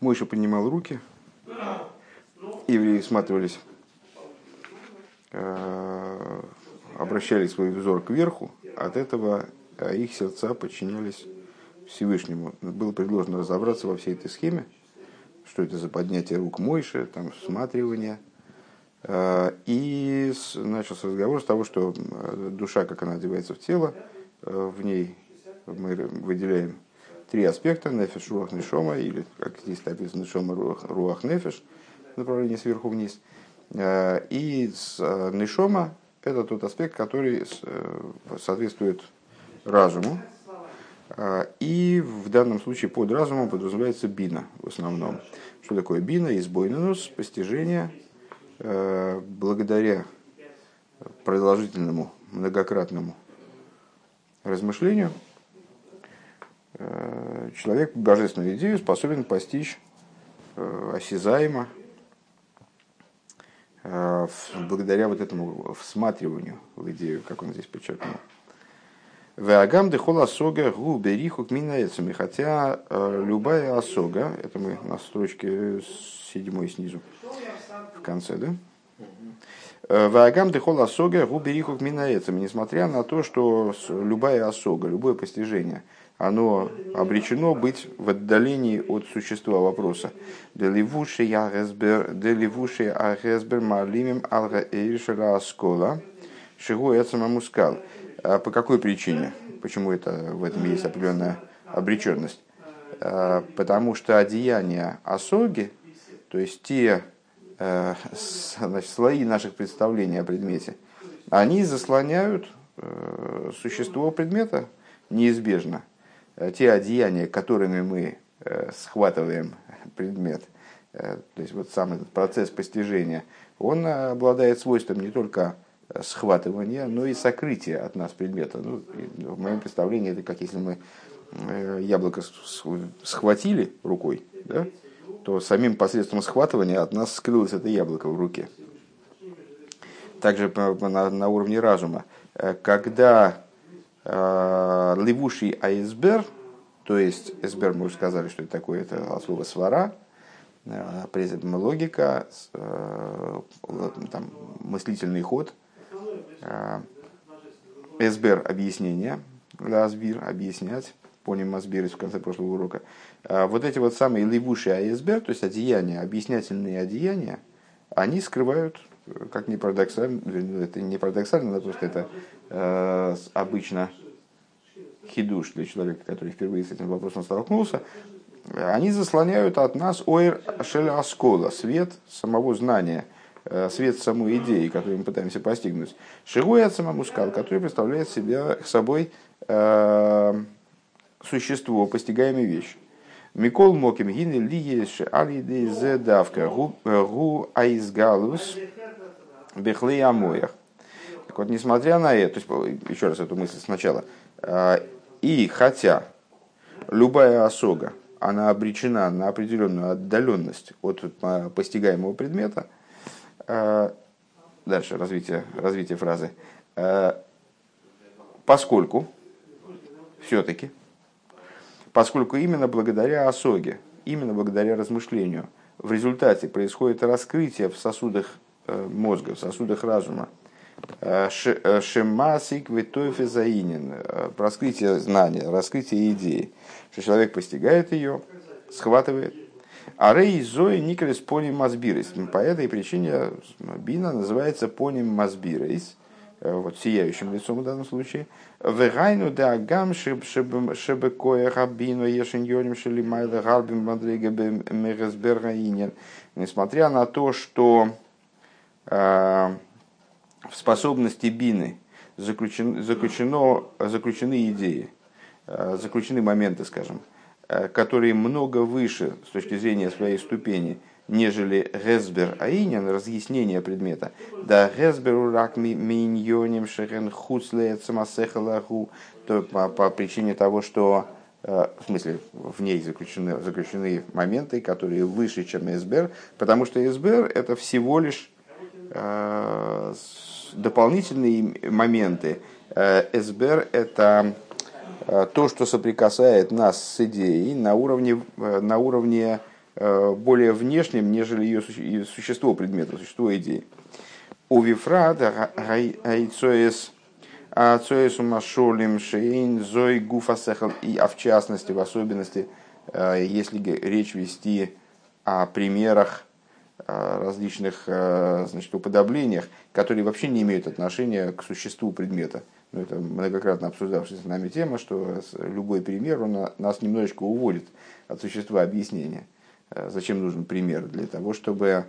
Мойша поднимал руки, евреи всматривались, э, обращали свой взор кверху, от этого э, их сердца подчинялись Всевышнему. Было предложено разобраться во всей этой схеме, что это за поднятие рук Мойши, там, всматривание. Э, и начался разговор с того, что душа, как она одевается в тело, в ней мы выделяем три аспекта, нефеш, руах, нешома, или, как здесь написано, нешома, руах, руах нефеш, направление сверху вниз. Э, и э, нешома – это тот аспект, который э, соответствует разуму, и в данном случае под разумом подразумевается бина в основном. Что такое бина? Избойненус, постижение, благодаря продолжительному, многократному размышлению – человек божественную идею способен постичь э, осязаемо э, благодаря вот этому всматриванию в идею, как он здесь подчеркнул. Веагам дехол осога гу бериху к минаэцами. Хотя любая осога, это мы на строчке седьмой снизу, в конце, да? Ваагам дехол осога гу бериху к минаэцами. Несмотря на то, что любая осога, любое постижение – оно обречено быть в отдалении от существа вопроса. Деливуши агесбер малимим алга эйшера аскола шигу мускал. А по какой причине? Почему это, в этом есть определенная обреченность? А, потому что одеяния осоги, то есть те э, значит, слои наших представлений о предмете, они заслоняют э, существо предмета неизбежно – те одеяния, которыми мы э, схватываем предмет, э, то есть вот сам этот процесс постижения, он обладает свойством не только схватывания, но и сокрытия от нас предмета. Ну, в моем представлении это как если мы яблоко схватили рукой, да, то самим посредством схватывания от нас скрылось это яблоко в руке. Также на, на уровне разума. Когда Э, левуший айсбер, то есть эсбер, мы уже сказали, что это такое, это от слова свара, э, логика, э, там, мыслительный ход, эсбер – объяснение, лазбир – объяснять, поним азбирис в конце прошлого урока. Вот эти вот самые левуши айсбер, то есть одеяния, объяснятельные одеяния, они скрывают как не парадоксально, это не парадоксально, но просто это э, обычно хидуш для человека, который впервые с этим вопросом столкнулся, они заслоняют от нас оир шеля аскола, свет самого знания, э, свет самой идеи, которую мы пытаемся постигнуть. Шигуй от самому скал, который представляет себя собой э, существо, постигаемая вещь. Микол моким гины лиеш алиды зедавка гу айзгалус бехлей амоях. Так вот, несмотря на это, то есть, еще раз эту мысль сначала, э, и хотя любая осога, она обречена на определенную отдаленность от э, постигаемого предмета, э, дальше развитие, развитие фразы, поскольку, все-таки, поскольку именно благодаря осоге, именно благодаря размышлению, в результате происходит раскрытие в сосудах мозга, в сосудах разума, э, э, Шемасик Витофе Заинин, э, раскрытие знания, раскрытие идеи, что человек постигает ее, схватывает. А Рей Зои Николес Поним Мазбирис. По этой причине Бина называется Поним Мазбирис, вот сияющим лицом в данном случае. Вегайну да агам шебекоя рабину ешин йоним шелимайда гарбим мадрига мегасбергаинен. Несмотря на то, что Э, в способности бины заключен, заключено, заключены идеи, э, заключены моменты, скажем, э, которые много выше с точки зрения своей ступени, нежели Гесбер Аинин, разъяснение предмета. Да Гесберу рак миньоним шехен хуцлеет самасехалаху, то по, по причине того, что в смысле, в ней заключены, заключены моменты, которые выше, чем СБР, потому что СБР это всего лишь Э, дополнительные моменты. Э, СБР – это э, то, что соприкасает нас с идеей на уровне, на уровне более внешним, нежели ее существо предмета, существо идеи. У Вифрада Айцоэс Ацоэс Умашолим Шейн Зой Гуфасехал и а в частности, в особенности, если речь вести о примерах различных значит, уподоблениях, которые вообще не имеют отношения к существу предмета. Ну, это многократно обсуждавшаяся с нами тема, что любой пример он нас немножечко уводит от существа объяснения. Э, зачем нужен пример? Для того, чтобы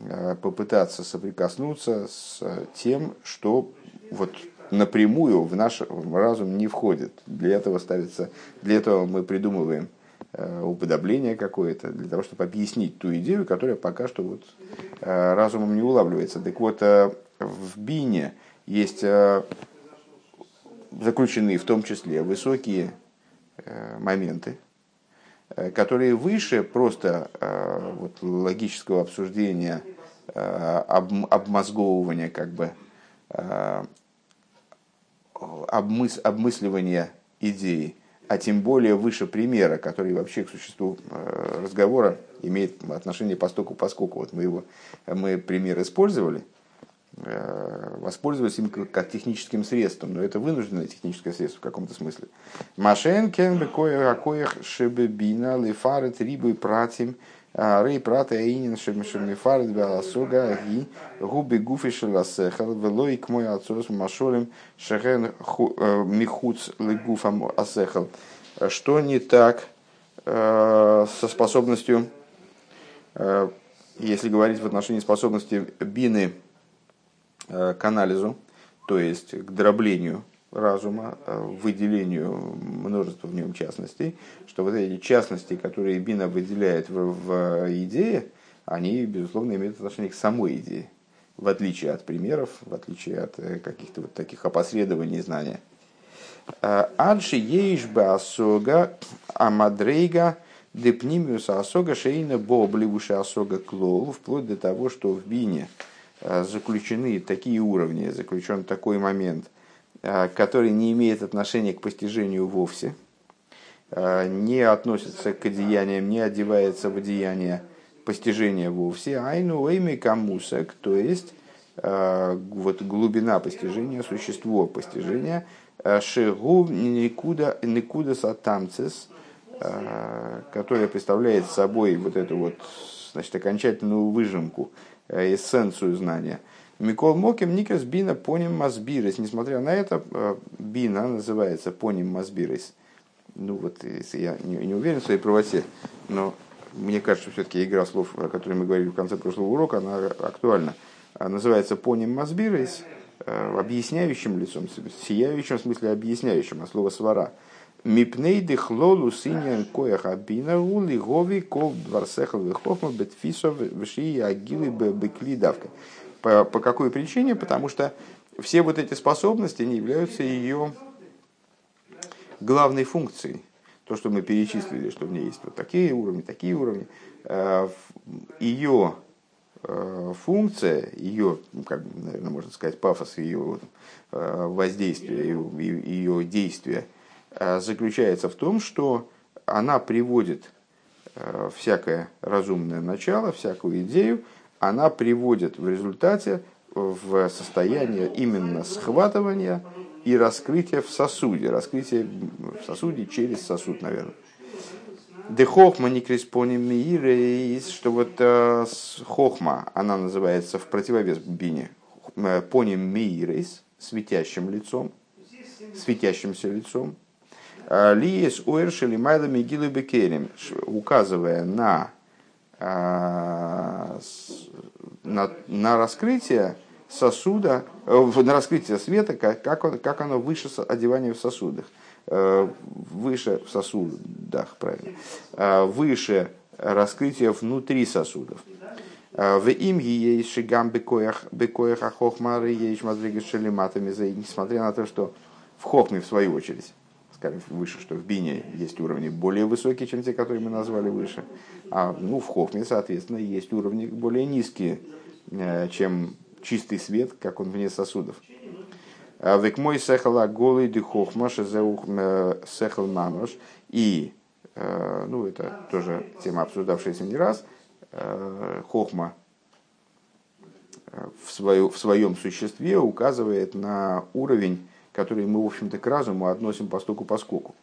э, попытаться соприкоснуться с тем, что вот напрямую в наш разум не входит. Для этого ставится, для этого мы придумываем э, уподобление какое-то, для того, чтобы объяснить ту идею, которая пока что вот разумом не улавливается. Так вот, в Бине есть заключены в том числе высокие моменты, Э, которые выше просто э, вот, логического обсуждения, э, об, обмозговывания, как бы, обмыс, обмысливания идеи, а тем более выше примера, который вообще к существу разговора имеет отношение постоку поскольку. Вот мы его мы пример использовали – Э, воспользоваться им как техническим средством, но это вынужденное техническое средство в каком-то смысле. Машен кен бекоя акоях шебебина лифарет рибы пратим рей прата эйнин шемифарет беаласога ги губи гуфи шеласехал велой к мой отцос машолем шехен э, михуц лигуфам асехал. Что не так э, со способностью, если говорить в отношении способности бины к анализу, то есть к дроблению разума, э, выделению множества в нем частностей, что вот эти частности, которые Бина выделяет в, в идее, они, безусловно, имеют отношение к самой идее, в отличие от примеров, в отличие от э, каких-то вот таких опосредований знания. Адши ейшба асога амадрейга депнимиуса асога шейна бобливуша асога клол, вплоть до того, что в Бине – Э, заключены такие уровни, заключен такой момент, э, который не имеет отношения к постижению вовсе, э, не относится к одеяниям, не одевается в одеяние постижения вовсе, айну эйми камусак, то есть вот глубина постижения, существо постижения, шигу никуда, никуда сатамцис, которое представляет собой вот эту вот значит, окончательную выжимку. Э, эссенцию знания. Микол Моким Никас Бина Поним Мазбирис. Несмотря на это, э, Бина называется Поним Мазбирис. Ну вот, я не, уверен в своей правоте, но мне кажется, что все-таки игра слов, о которой мы говорили в конце прошлого урока, она актуальна. Называется Поним Мазбирис, э, объясняющим лицом, сияющим в смысле объясняющим, а слово свара – Мипней дыхлолу синьян коях абина ули гови кол дворсехал вихохма бетфисов вши агилы бекли давка. По, по какой причине? Потому что все вот эти способности они являются ее главной функцией. То, что мы перечислили, что в ней есть вот такие уровни, такие уровни, э, ее э, функция, ее, как, наверное, можно сказать, пафос ее э, воздействия, ее, ее действия – заключается в том, что она приводит э, всякое разумное начало, всякую идею, она приводит в результате в состояние именно схватывания и раскрытия в сосуде, раскрытия в сосуде через сосуд, наверное. Дехохма не креспоним что вот э, хохма, она называется в противовес бине, поним миирейс, светящим лицом, светящимся лицом, Лиес Уэршели Майла Мигилы Бекерим, указывая на, а, на, на раскрытие сосуда, э, на раскрытие света, как, он, как оно выше одевания в сосудах. Э, выше в сосудах, правильно. Э, выше раскрытие внутри сосудов. В им есть шигам бекоях ахохмары есть мадрига шелематами несмотря на то, что в хохме в свою очередь скажем, выше, что в бине есть уровни более высокие, чем те, которые мы назвали выше. А ну, в хохме, соответственно, есть уровни более низкие, э, чем чистый свет, как он вне сосудов. А Век мой сехала голый ды хохма шезеух сехал мамош. И ну это тоже тема, обсуждавшаяся не раз, хохма в, свое, в своем существе указывает на уровень, который мы, в общем-то, к разуму относим постуку поскольку.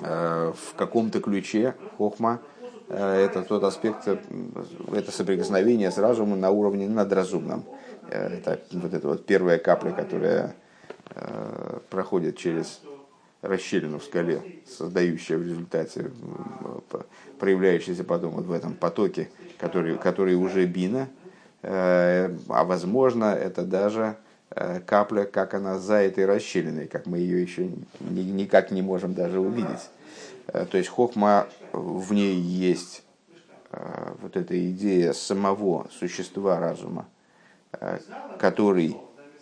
В каком-то ключе хохма – это тот аспект, это соприкосновение с разумом на уровне надразумном. Это вот эта вот первая капля, которая проходит через расщелину в скале, создающая в результате, проявляющаяся потом вот в этом потоке, который, который уже бина, э, а возможно это даже э, капля, как она за этой расщелиной, как мы ее еще никак не можем даже увидеть. Э, то есть хохма, в ней есть вот эта идея самого существа разума, который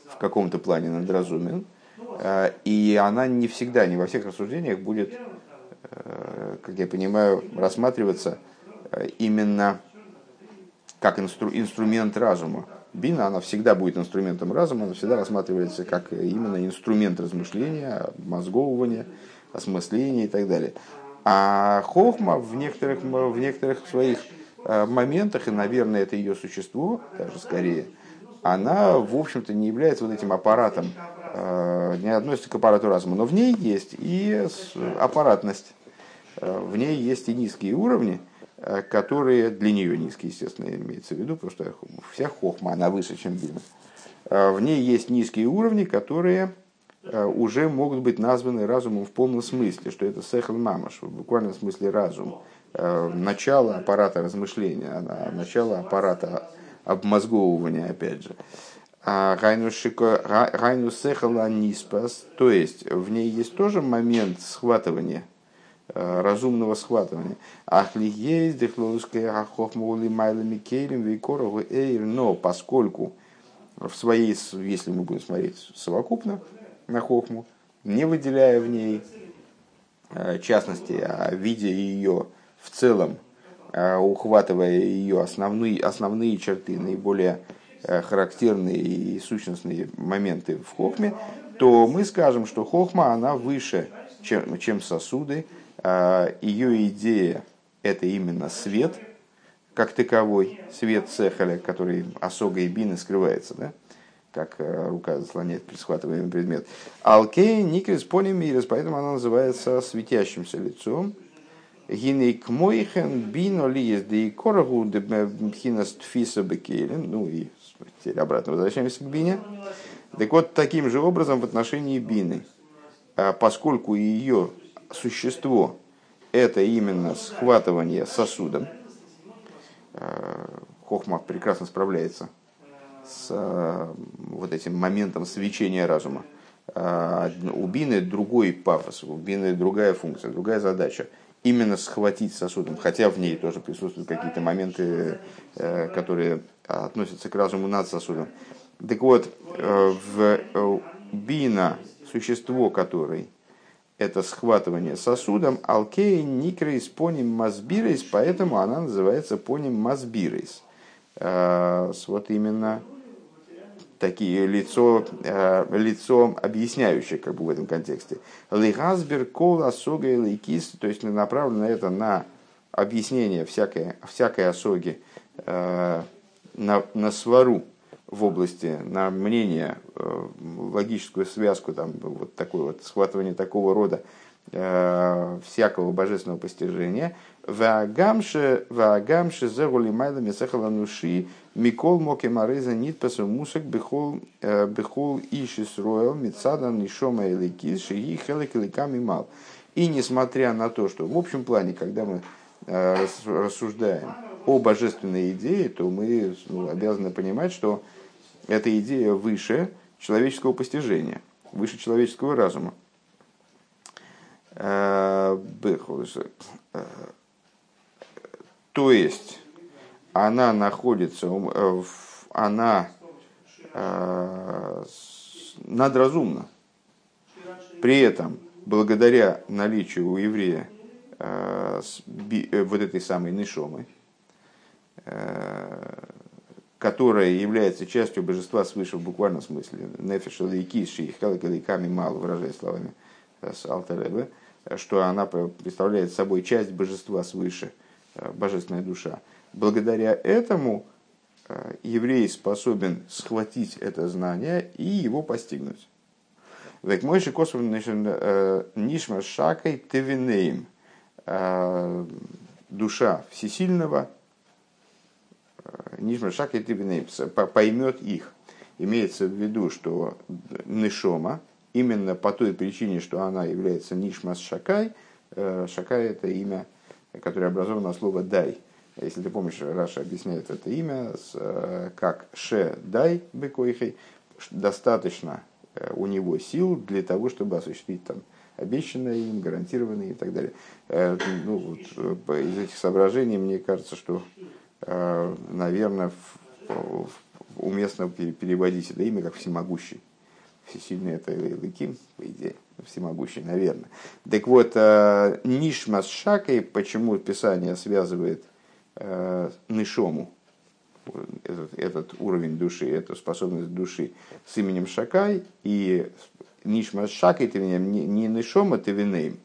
в каком-то плане надразумен, Э, и она не всегда, не во всех рассуждениях будет, э, как я понимаю, рассматриваться э, именно как инстру, инструмент разума. Бина, она всегда будет инструментом разума, она всегда рассматривается как именно инструмент размышления, мозговывания, осмысления и так далее. А хохма в некоторых, в некоторых своих моментах, и, наверное, это ее существо, даже скорее, она, в общем-то, не является вот этим аппаратом Э, не относится к аппарату разума, но в ней есть и аппаратность, э, в ней есть и низкие уровни, э, которые для нее низкие, естественно, имеется в виду, потому что вся хохма, она выше, чем бина. В ней есть низкие уровни, которые уже могут быть названы разумом в полном смысле, что это сехл мамаш, в буквальном смысле разум, начало аппарата размышления, начало аппарата обмозговывания, опять же. Гайну сехала ниспас, то есть в ней есть тоже момент схватывания, э, разумного схватывания. Ахли есть дехлоуская ахохмули майлами кейлем вейкорову эйр, но поскольку в своей, если мы будем смотреть совокупно на хохму, не выделяя в ней э, частности, а видя ее в целом, э, ухватывая ее основные, основные черты, наиболее Э, характерные и сущностные моменты в хохме, то мы скажем, что хохма, она выше, чем, чем сосуды. А, Ее идея – это именно свет, как таковой, свет цехаля, который осога и бины скрывается, да? как э, рука заслоняет схватываемый предмет. Алкей никрис полимирис, поэтому она называется светящимся лицом. Гинейк мойхен бино ли есть и корогу дебхинас тфиса ну и Теперь обратно возвращаемся к бине. Так вот, таким же образом в отношении бины, а поскольку ее существо – это именно схватывание сосудом, а, Хохма прекрасно справляется с а, вот этим моментом свечения разума. У бины другой пафос, у бины другая функция, другая задача именно схватить сосудом, хотя в ней тоже присутствуют какие-то моменты, э, которые относятся к разуму над сосудом. Так вот, э, в э, бина, существо которой это схватывание сосудом, алкей никрейс поним мазбирейс, поэтому она называется поним мазбирейс. Вот именно такие лицо, э, лицо объясняющее как бы в этом контексте. Лихазбер кол осога и то есть направлено это на объяснение всякой, всякой осоги, э, на, на свару в области, на мнение, э, логическую связку, там, вот такое вот схватывание такого рода всякого божественного постижения. Ваагамше зегули майла месехала нуши Микол моки мареза нит пасу мусак бехол э, бехол ишис роэл мецада нишома эликис шиги хелек эликами мал. И несмотря на то, что в общем плане, когда мы э, рассуждаем о божественной идее, то мы ну, обязаны понимать, что эта идея выше человеческого постижения, выше человеческого разума. Э, то есть, она находится, э, она э, надразумна. При этом, благодаря наличию у еврея э, вот этой самой нишомы, которая является частью божества свыше в буквальном смысле, нефеша лейкис, мало, выражая словами с Алтаребе, что она представляет собой часть божества свыше, божественная душа. Благодаря этому еврей способен схватить это знание и его постигнуть. Век мой же косов нишма шакой тевинеем. Душа всесильного, нишма шакой тевинеем, поймет их. Имеется в виду, что Нишома, именно по той причине, что она является Нишмас Шакай, э, Шакай это имя, которое образовано от слова «дай». Если ты помнишь, Раша объясняет это имя э, как «ше дай бекойхей», достаточно э, у него сил для того, чтобы осуществить там обещанное им, гарантированное и так далее. Ну, вот, из этих соображений мне кажется, что, наверное, в, в уместно переводить это имя как всемогущий. Всесильный это Лыким, по идее, всемогущий, наверное. Так вот, э, נשמת שקי, почему Писание связывает э, Нишому, этот, этот уровень души, эту способность души с именем שקי, и נשמת שקי תבינם, не נשמה תבינם,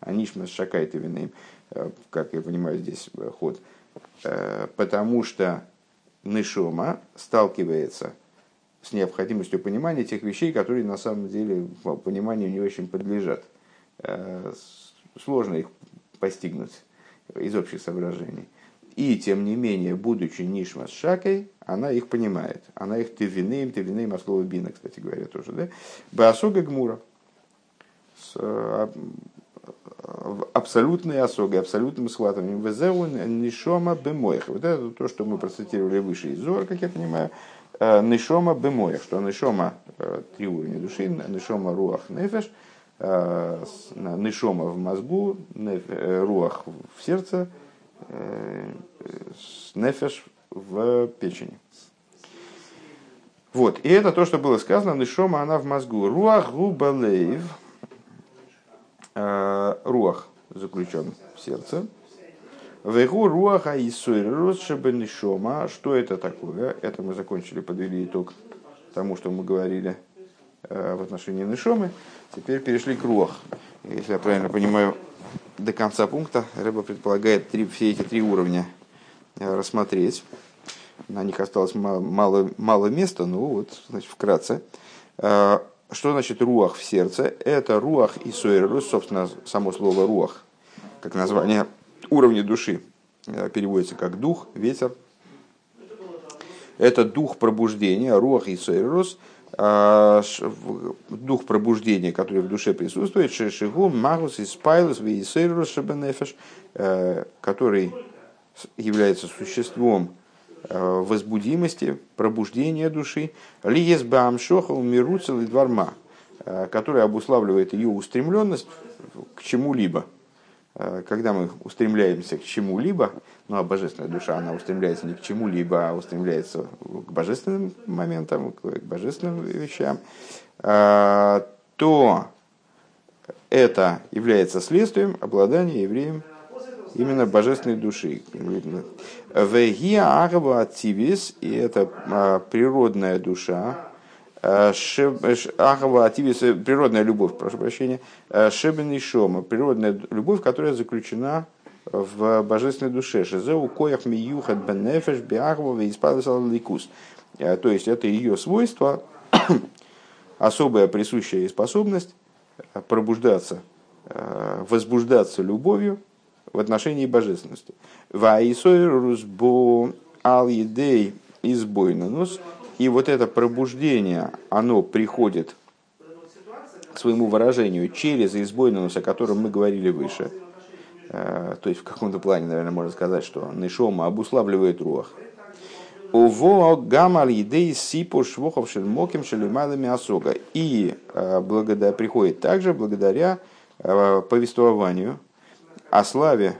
а נשמת שקי תבינם, э, как я понимаю здесь ход. Потому что נשמה сталкивается с необходимостью понимания тех вещей, которые на самом деле пониманию не очень подлежат. Э, сложно их постигнуть из общих соображений. И, тем не менее, будучи нишма с шакой, она их понимает. Она их тевинеем, тевинеем, а слово бина, кстати говоря, тоже. Да? Баасога гмура. С э, абсолютной осогой, абсолютным схватыванием. Везеу нишома бемоях. Вот это то, что мы процитировали выше из Зора, как я понимаю. Э, нишома бемоях, что нишома э, три уровня души, нишома руах нефеш, э, нишома в мозгу, руах в сердце, нефеш в печени. Вот, и это то, что было сказано, нишома она в мозгу. Руах губалеев, руах заключен в сердце. Вегу руаха и шома. Что это такое? Это мы закончили, подвели итог тому, что мы говорили э, в отношении Нишомы. Теперь перешли к руах. Если я правильно понимаю, до конца пункта Рыба предполагает три, все эти три уровня э, рассмотреть. На них осталось мало, мало, места, ну вот, значит, вкратце. Э, что значит руах в сердце? Это руах и суэрус, собственно, само слово руах, как название уровня души э, переводится как дух, ветер. Это дух пробуждения, руах и сойрус, а, дух пробуждения, который в душе присутствует, шешигу, магус и спайлус, вейсейрус, шабенефеш, э, который является существом э, возбудимости, пробуждения души, лиес баамшоха умируцел и дварма, который обуславливает ее устремленность к чему-либо – Э, когда мы устремляемся к чему-либо, ну а божественная душа, она устремляется не к чему-либо, а устремляется к божественным моментам, к божественным вещам, э, то это является следствием обладания евреем именно божественной души. Вегия агава ативис, и это э, природная душа, Ахава Ативис, природная любовь, прошу прощения, Шебен и Шома, природная любовь, которая заключена в божественной душе. Шизеу коях миюхат бенефеш биахва ликус. То есть это ее свойство, особая присущая ей способность пробуждаться, возбуждаться любовью в отношении божественности. Ваисой русбо ал едей избойнанус – и вот это пробуждение, оно приходит к своему выражению через избойнус, о котором мы говорили выше. Э, то есть в каком-то плане, наверное, можно сказать, что Нишома обуславливает руах. Уво гамаль едей сипу швохов шельмоким шелемалами осога. И э, благодаря, приходит также благодаря э, повествованию о славе,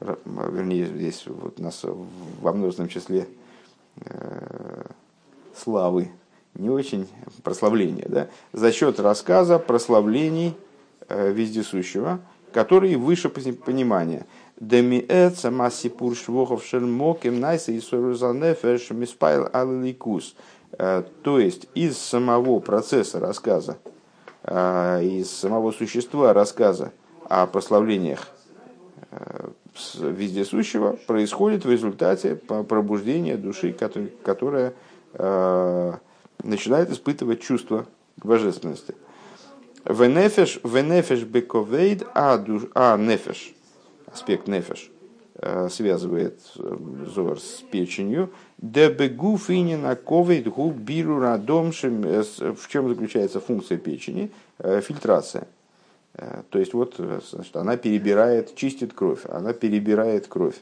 вернее, здесь вот нас во множественном числе славы, не очень прославления, да, за счет рассказа прославлений э, вездесущего, который выше понимания. Демиэт сама сипур швохов шермоким найса и сорузанефеш миспайл алиликус. Э, то есть из самого процесса рассказа, э, из самого существа рассказа о прославлениях вездесущего происходит в результате пробуждения души, которая начинает испытывать чувство божественности. Венефеш, венефеш бековейд, а, душ, а нефеш, аспект нефеш, э, связывает э, зор с печенью. Дебегу финина ковейд гу биру радом, э, в чем заключается функция печени? Фильтрация. То есть вот значит, она перебирает, чистит кровь, она перебирает кровь.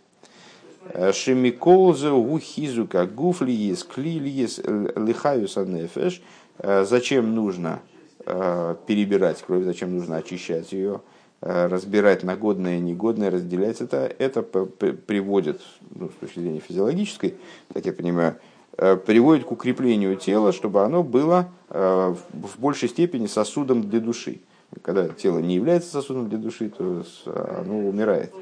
Шемиколзе гухизука гуфлиес клилиес лихаюса нефеш. Зачем нужно Э, перебирать кровь, зачем нужно очищать ее, э, разбирать на годное и негодное, разделять это, это приводит, ну, с точки зрения физиологической, так я понимаю, э, приводит к укреплению тела, чтобы оно было в большей степени сосудом для души. Когда тело не является сосудом для души, то оно умирает,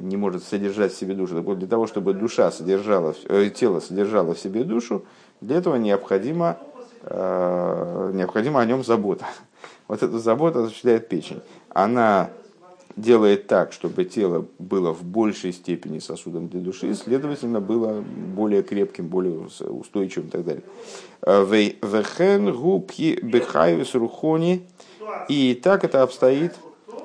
не может содержать в себе душу. Так вот, для того, чтобы душа содержала, тело содержало в себе душу, для этого необходимо Э, необходима о нем забота. Вот эту заботу осуществляет печень. Она делает так, чтобы тело было в большей степени сосудом для души, следовательно, было более крепким, более устойчивым и так далее. Э, Вехен губки бехайвис рухони. И так это обстоит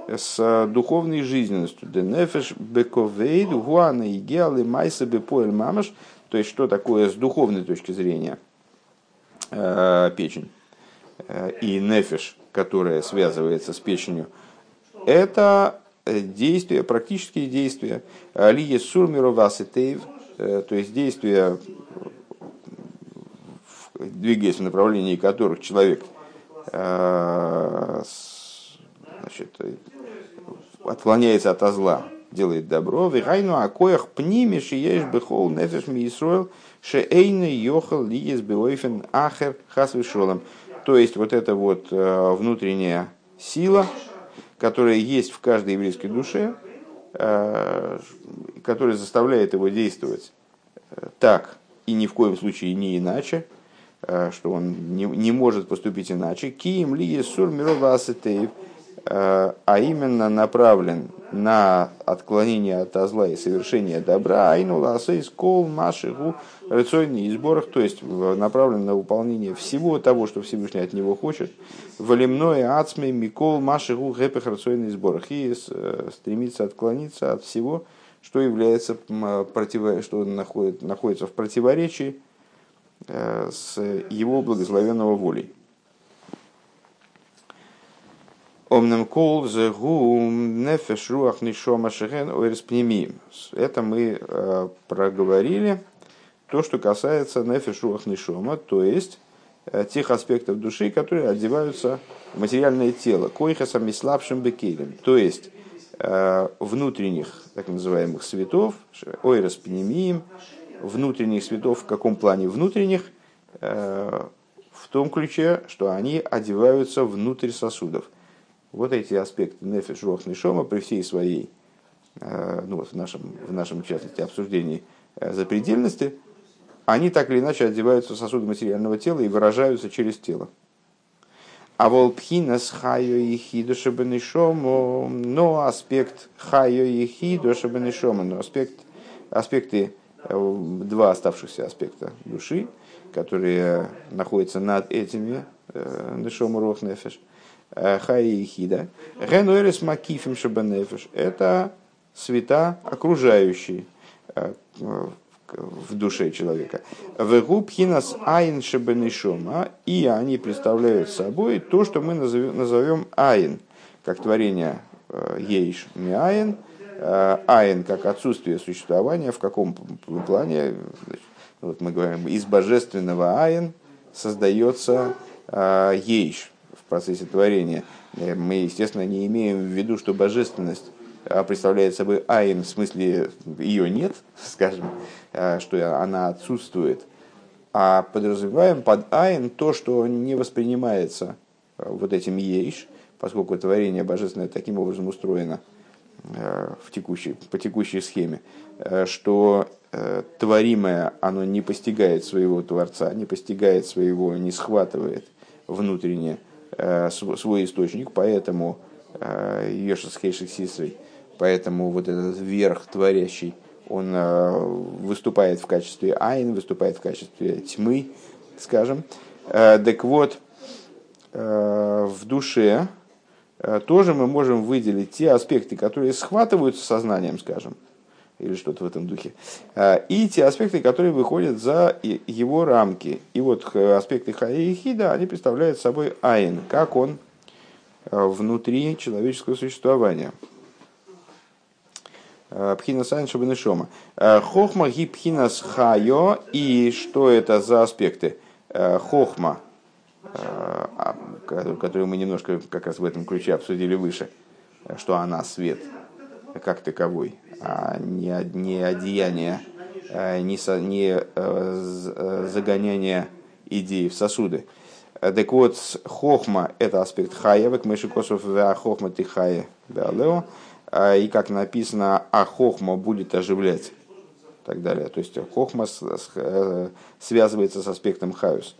с духовной жизненностью. Денефеш бековейд гуана и геалы майса бепоэль мамаш. То есть, что такое с духовной точки зрения – Э, печень э, и нефиш, которая связывается с печенью, это действия, практические действия, лие сурмиру васитейв, э, то есть действия, двигаясь в направлении которых человек значит, отклоняется от зла, делает добро. Вихайну акоях пнимиш ешь бехол нефеш ми Исруэл – Шеэйны йохал лиес беойфен ахер хасвишолом. То есть вот эта вот э, внутренняя сила, которая есть в каждой еврейской душе, э, которая заставляет его действовать э, так и ни в коем случае не иначе, что он не, не может поступить иначе. Киим ли сур мирова асетеев – Э, а именно направлен на отклонение от зла и совершение добра, айну ласейс кол машигу рыцойный и сборах, то есть направлен на выполнение всего того, что Всевышний от него хочет, валимное ацме микол машигу гэпех рыцойный сборах, и э, стремится отклониться от всего, что является против... что находит, находится в противоречии э, с его благословенного волей. Омнем кол зегу нефеш руах нишома шехен ойрспнемием. Это мы э, проговорили. То, что касается нефеш руах нишома, то есть э, тех аспектов души, которые одеваются в материальное тело. Койхасами слабшим бекелем. То есть э, внутренних, так называемых светов, ойроспнемием, внутренних светов в каком плане внутренних, в том ключе, что они одеваются внутрь сосудов – вот эти аспекты нефиш, рох, нишома при всей своей, э, ну вот в нашем, в нашем частности, обсуждении э, запредельности, они так или иначе одеваются в сосуды материального тела и выражаются через тело. А волпхина с хайо и хидо но аспект хайо и хидо но аспект, аспекты, э, два оставшихся аспекта души, которые находятся над этими нишому рох нефеш, Хаихида. Генуэрис макифим шабанефиш. Это света окружающие э, в душе человека. והוא בחינת אין שבנשמה. И они представляют собой то, что мы назовем אין, как творение э, יש מאין. Э, אין как отсутствие существования. В каком плане? Вот мы говорим, из божественного אין создается יש, процессе творения, э, мы, естественно, не имеем в виду, что божественность представляет собой אין, в смысле ее нет, скажем, что она отсутствует, а подразумеваем под айн то, что не воспринимается вот этим ейш, поскольку творение божественное таким образом устроено в текущей, по текущей схеме, что творимое оно не постигает своего Творца, не постигает своего, не схватывает внутренне Э, свой источник, поэтому Йошес Хейших Сисрой. Поэтому вот этот верх творящий, он выступает в качестве айн, выступает в качестве тьмы, скажем. Так вот, в душе тоже мы можем выделить те аспекты, которые схватываются сознанием, скажем, или что-то в этом духе. А, и те аспекты, которые выходят за его рамки. И вот аспекты Хаихида, они представляют собой Айн, как он внутри человеческого существования. А, пхинас Айн Шабанешома. Хохма ги пхинас хайо. И что это за аспекты? Хохма, которую мы немножко как раз в этом ключе обсудили выше, что она свет как таковой а не, не одеяние, а не, со, не э, э, загоняние идеи в сосуды. Так вот, хохма – это аспект хая, век мешикосов веа хохма ты хая беалео, а, и как написано, а хохма будет оживлять, и так далее. То есть хохма э, связывается с аспектом хаюс.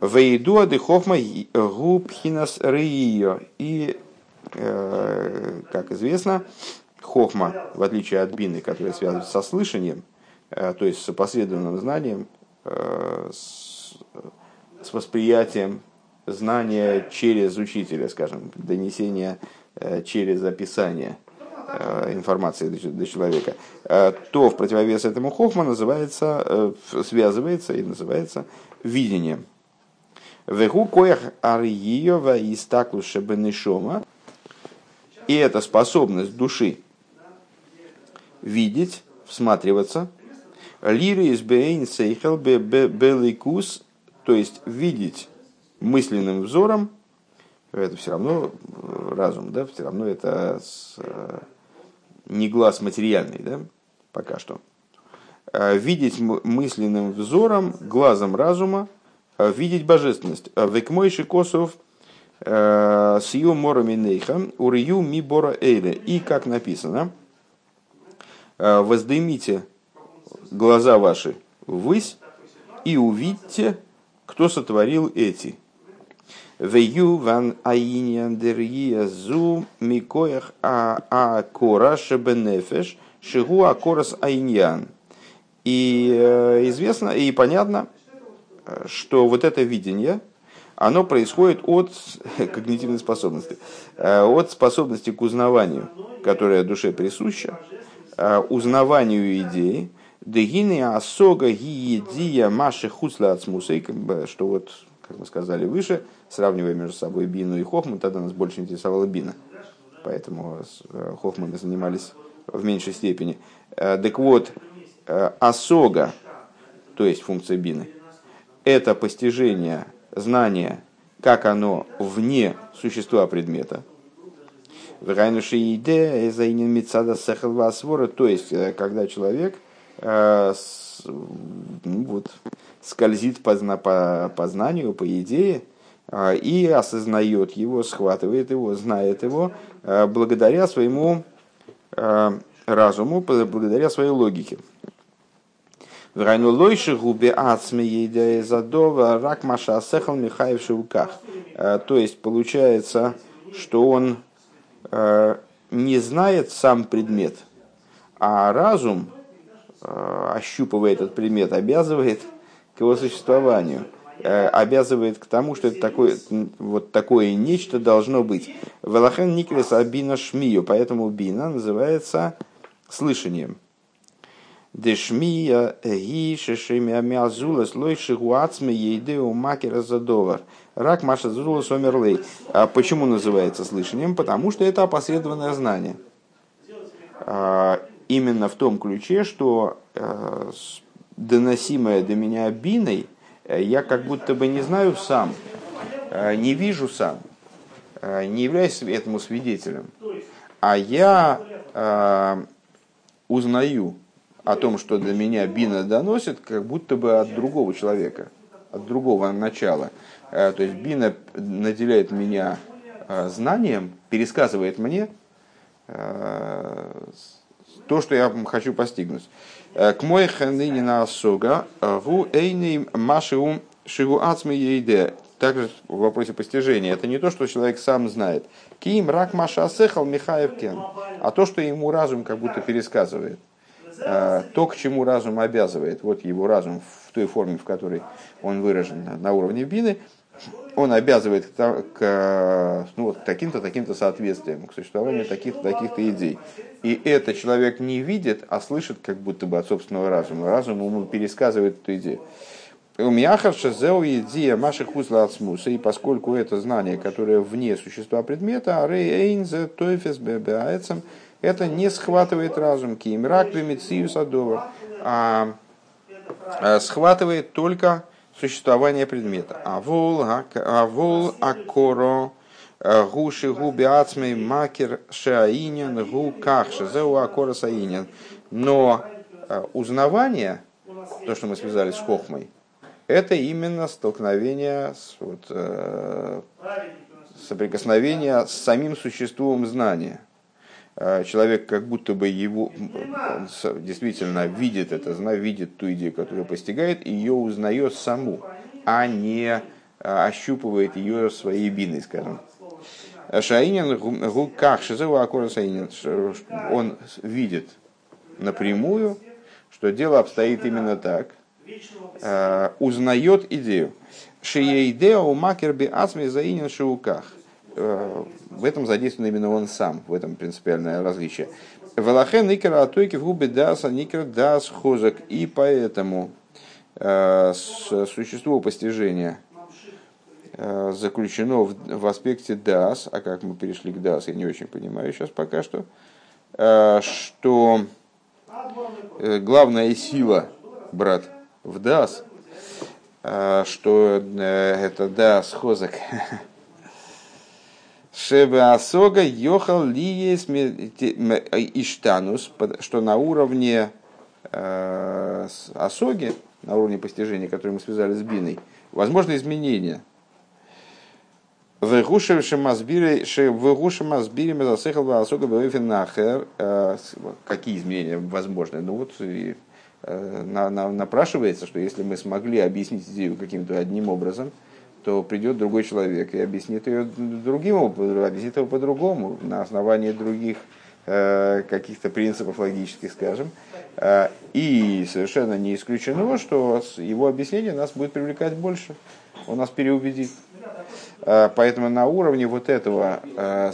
Вейду ады хохма губхинас рио. И, как известно, хохма, в отличие от бины, которая связана со слышанием, э, то есть с опосредованным знанием, э, с, восприятием знания через учителя, скажем, донесение э, через описание информации до человека, то в противовес этому хохма называется, связывается и называется видением. Вегу коях арьева и стаклуша бенешома. И это способность души видеть, всматриваться. Лири из бейн сейхел беликус, то есть видеть мысленным взором, это все равно разум, да, все равно это с, э, не глаз материальный, да, пока что. А видеть мысленным взором, глазом разума, видеть божественность. А Векмойши косов э, с ее морами нейха, урью ми бора эйле. И как написано – Э, воздымите глаза ваши ввысь и увидьте, кто сотворил эти. Вею ван аиньян зу микоях а акора шебенефеш шигу акорас аиньян. И э, известно и понятно, что вот это видение, оно происходит от когнитивной способности, э, от способности к узнаванию, которая душе присуща, Э, узнаванию идеи, дегины асога гиедия маши хуцла от что вот, как мы сказали выше, сравнивая между собой бину и хохму, тогда нас больше интересовала бина. Поэтому э, хохмой мы занимались в меньшей степени. Так вот, асога, то есть функция бины, это постижение знания, как оно вне существа предмета – васвора, то есть, э, когда человек э, ну, вот, скользит по, по, по знанию, по идее, э, и осознает его, схватывает его, знает его, благодаря своему разуму, благодаря своей логике. Врайну лойши губе ацме едя задова рак маша сехал михаев шевуках. То есть получается, что он Э, не знает сам предмет, а разум, э, ощупывая этот предмет, обязывает к его существованию, э, обязывает к тому, что это такое, вот такое нечто должно быть. Велахен Никлес Абина Шмию, поэтому Бина называется слышанием. Дешмия ги шешими амиазулас лой шигуацме ейдеу макера задовар. Рак Маша Зулас Омерлей. А почему называется слышанием? Потому что это опосредованное знание. А, именно в том ключе, что а, доносимое до меня биной, э, я как будто бы не знаю сам, не вижу сам, не являюсь этому свидетелем. А я узнаю о том, что до меня бина доносит, как будто бы от другого человека, от другого начала. Э, то есть бина наделяет меня э, знанием, пересказывает мне э, то, что я хочу постигнуть. К мой на осога, гу эйней машиум шигу ацми ейде. также в вопросе постижения, это не то, что человек сам знает. Ким рак маша сехал Михаев кен, а то, что ему разум как будто пересказывает. А, то, к чему разум обязывает, вот его разум в той форме, в которой он выражен на уровне бины, он обязывает к, ну, вот, таким-то, таким-то соответствием, к существованию таких-то, таких-то идей. И это человек не видит, а слышит как будто бы от собственного разума. Разум ему пересказывает эту идею. У Мяхарша зеу идея маши хузла ацмуса, и поскольку это знание, которое вне существа предмета, рейнзе тойфес бебеаецам, это не схватывает разум, кимрак вемицию садова, а, а схватывает только существование предмета. А вол, а акоро, гуши губи ацмей макер шаинен гу кахша, зеу акора саинен. Но а, узнавание, то, что мы связали с хохмой, это именно столкновение, с, вот, э, соприкосновение с самим существом знания. Э, человек как будто бы его действительно видит это, видит ту идею, которую постигает, и ее узнает саму, а не э, ощупывает ее своей биной, скажем. Шаинин гуках шизева акора Шаинин, он видит напрямую, что дело обстоит именно так – узнает идею. Шиеидео макерби асми заинен шиуках. Э, в этом задействован именно он сам, в этом принципиальное различие. Велахен никера атойки в губе даса никер дас хозак. И поэтому э, существо постижения э, заключено в, аспекте дас, а как мы перешли к дас, я не очень понимаю сейчас пока что, что главная сила, брат, в дас, что это дас хозак. Шебе Асога Йохал Лиес Иштанус, что на уровне э, Асоги, на уровне постижения, который мы связали с Биной, возможно изменения. Э, какие изменения возможны? Ну вот Э, на, на, напрашивается, что если мы смогли объяснить идею каким-то одним образом, то придет другой человек и объяснит ее другим объяснит ее по-другому, на основании других э, каких-то принципов логических, скажем. Э, и совершенно не исключено, что его объяснение нас будет привлекать больше, он нас переубедит. Э, поэтому на уровне вот этого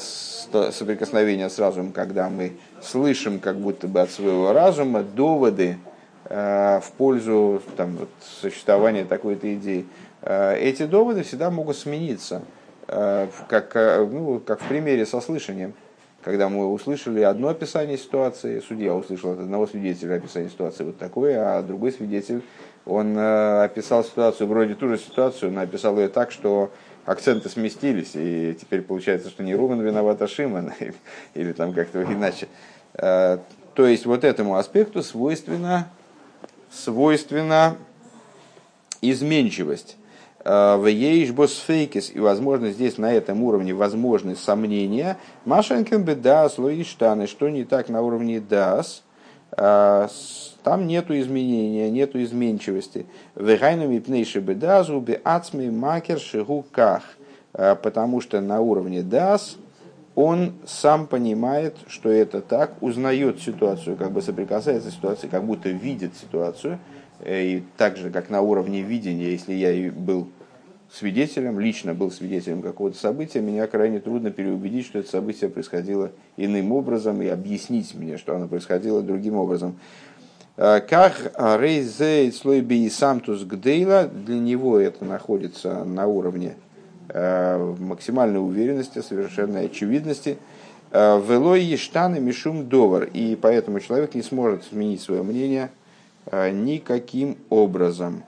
соприкосновения с разумом, когда мы слышим как будто бы от своего разума доводы, в пользу там, вот, существования такой-то идеи, эти доводы всегда могут смениться, э, как, ну, как в примере со слышанием. Когда мы услышали одно описание ситуации, судья услышал от одного свидетеля описание ситуации вот такое, а другой свидетель, он описал ситуацию, вроде ту же ситуацию, но описал ее так, что акценты сместились, и теперь получается, что не Рубан виноват, а Шиман, или там как-то иначе. То есть вот этому аспекту свойственно свойственна изменчивость. В ейшбос фейкис, и, возможно, здесь на этом уровне возможны сомнения. Машенкен бы дас, лоиштаны, что не так на уровне дас, э, там нету изменения, нету изменчивости. Вегайну мипнейши бы дазу бы ацми макер шигуках, э, потому что на уровне дас он сам понимает, что это так, узнает ситуацию, как бы соприкасается с ситуацией, как будто видит ситуацию. Э, и так же, как на уровне видения, если я был свидетелем, лично был свидетелем какого-то события, меня крайне трудно переубедить, что это событие происходило иным образом и объяснить мне, что оно происходило другим образом. Э, как рейзейт слой самтус гдейла, для него это находится на уровне Э, максимальной уверенности, совершенной очевидности. Велой ештаны мишум довар. И поэтому человек не сможет изменить свое мнение никаким образом.